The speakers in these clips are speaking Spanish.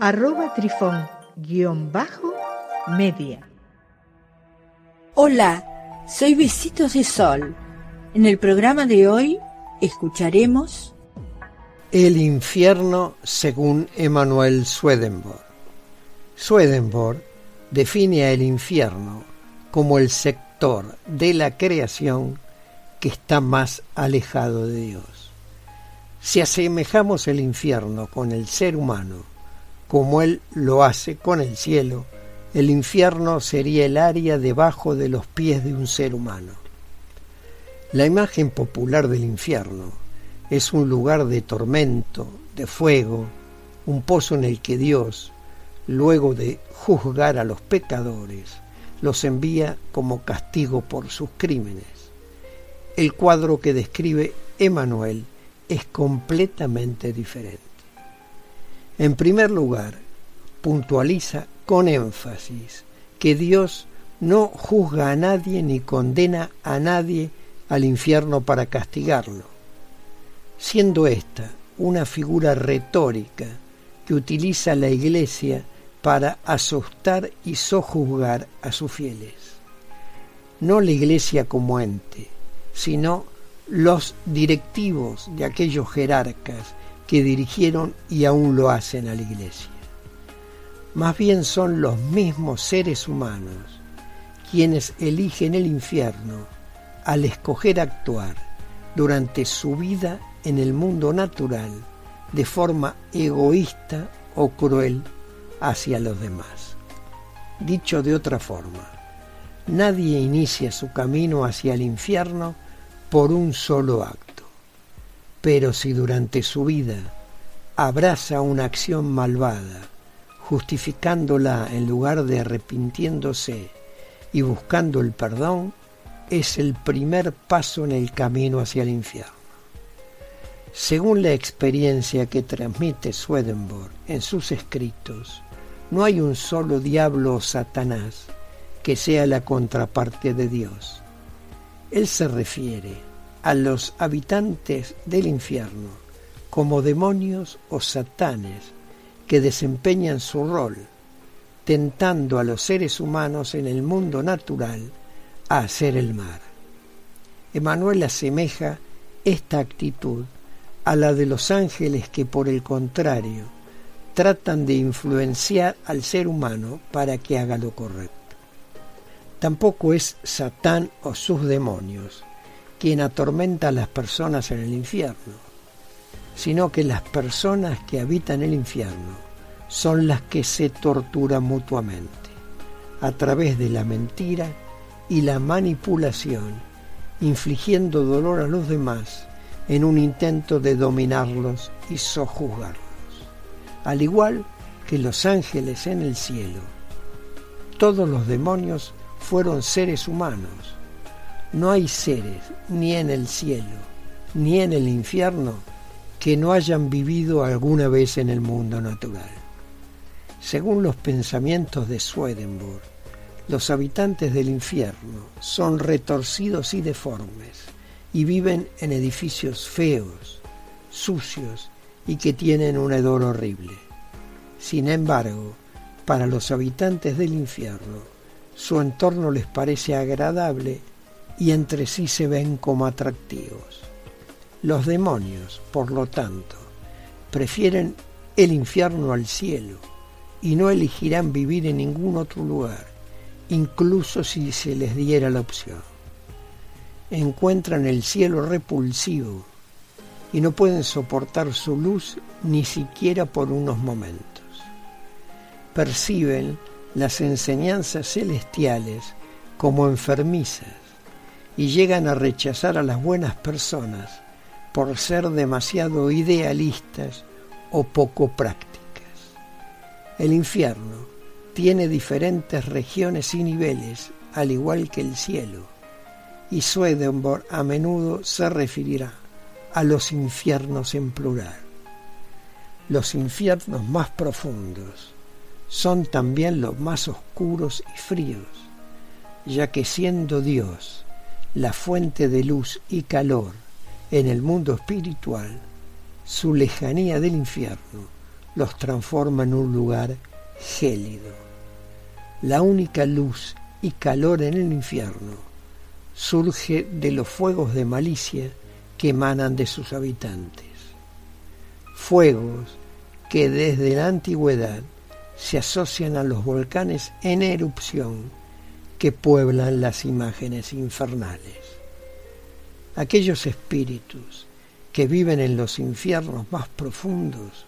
arroba trifón guion bajo media. Hola, soy Besitos de Sol. En el programa de hoy escucharemos El infierno según Emanuel Swedenborg. Swedenborg define el infierno como el sector de la creación que está más alejado de Dios. Si asemejamos el infierno con el ser humano, como Él lo hace con el cielo, el infierno sería el área debajo de los pies de un ser humano. La imagen popular del infierno es un lugar de tormento, de fuego, un pozo en el que Dios, luego de juzgar a los pecadores, los envía como castigo por sus crímenes. El cuadro que describe Emanuel es completamente diferente. En primer lugar, puntualiza con énfasis que Dios no juzga a nadie ni condena a nadie al infierno para castigarlo, siendo esta una figura retórica que utiliza la Iglesia para asustar y sojuzgar a sus fieles. No la Iglesia como ente, sino los directivos de aquellos jerarcas que dirigieron y aún lo hacen a la iglesia. Más bien son los mismos seres humanos quienes eligen el infierno al escoger actuar durante su vida en el mundo natural de forma egoísta o cruel hacia los demás. Dicho de otra forma, nadie inicia su camino hacia el infierno por un solo acto. Pero si durante su vida abraza una acción malvada, justificándola en lugar de arrepintiéndose y buscando el perdón, es el primer paso en el camino hacia el infierno. Según la experiencia que transmite Swedenborg en sus escritos, no hay un solo diablo o Satanás que sea la contraparte de Dios. Él se refiere a los habitantes del infierno como demonios o satanes que desempeñan su rol, tentando a los seres humanos en el mundo natural a hacer el mar. Emanuel asemeja esta actitud a la de los ángeles que por el contrario tratan de influenciar al ser humano para que haga lo correcto. Tampoco es Satán o sus demonios quien atormenta a las personas en el infierno, sino que las personas que habitan el infierno son las que se torturan mutuamente a través de la mentira y la manipulación, infligiendo dolor a los demás en un intento de dominarlos y sojuzgarlos. Al igual que los ángeles en el cielo, todos los demonios fueron seres humanos no hay seres, ni en el cielo, ni en el infierno, que no hayan vivido alguna vez en el mundo natural. Según los pensamientos de Swedenborg, los habitantes del infierno son retorcidos y deformes y viven en edificios feos, sucios y que tienen un hedor horrible. Sin embargo, para los habitantes del infierno, su entorno les parece agradable y entre sí se ven como atractivos. Los demonios, por lo tanto, prefieren el infierno al cielo y no elegirán vivir en ningún otro lugar, incluso si se les diera la opción. Encuentran el cielo repulsivo y no pueden soportar su luz ni siquiera por unos momentos. Perciben las enseñanzas celestiales como enfermizas y llegan a rechazar a las buenas personas por ser demasiado idealistas o poco prácticas. El infierno tiene diferentes regiones y niveles, al igual que el cielo, y Swedenborg a menudo se referirá a los infiernos en plural. Los infiernos más profundos son también los más oscuros y fríos, ya que siendo Dios la fuente de luz y calor en el mundo espiritual, su lejanía del infierno los transforma en un lugar gélido. La única luz y calor en el infierno surge de los fuegos de malicia que emanan de sus habitantes. Fuegos que desde la antigüedad se asocian a los volcanes en erupción que pueblan las imágenes infernales. Aquellos espíritus que viven en los infiernos más profundos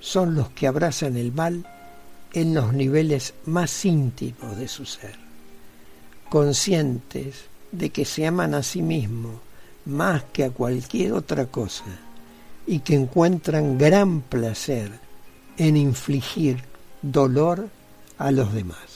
son los que abrazan el mal en los niveles más íntimos de su ser, conscientes de que se aman a sí mismos más que a cualquier otra cosa y que encuentran gran placer en infligir dolor a los demás.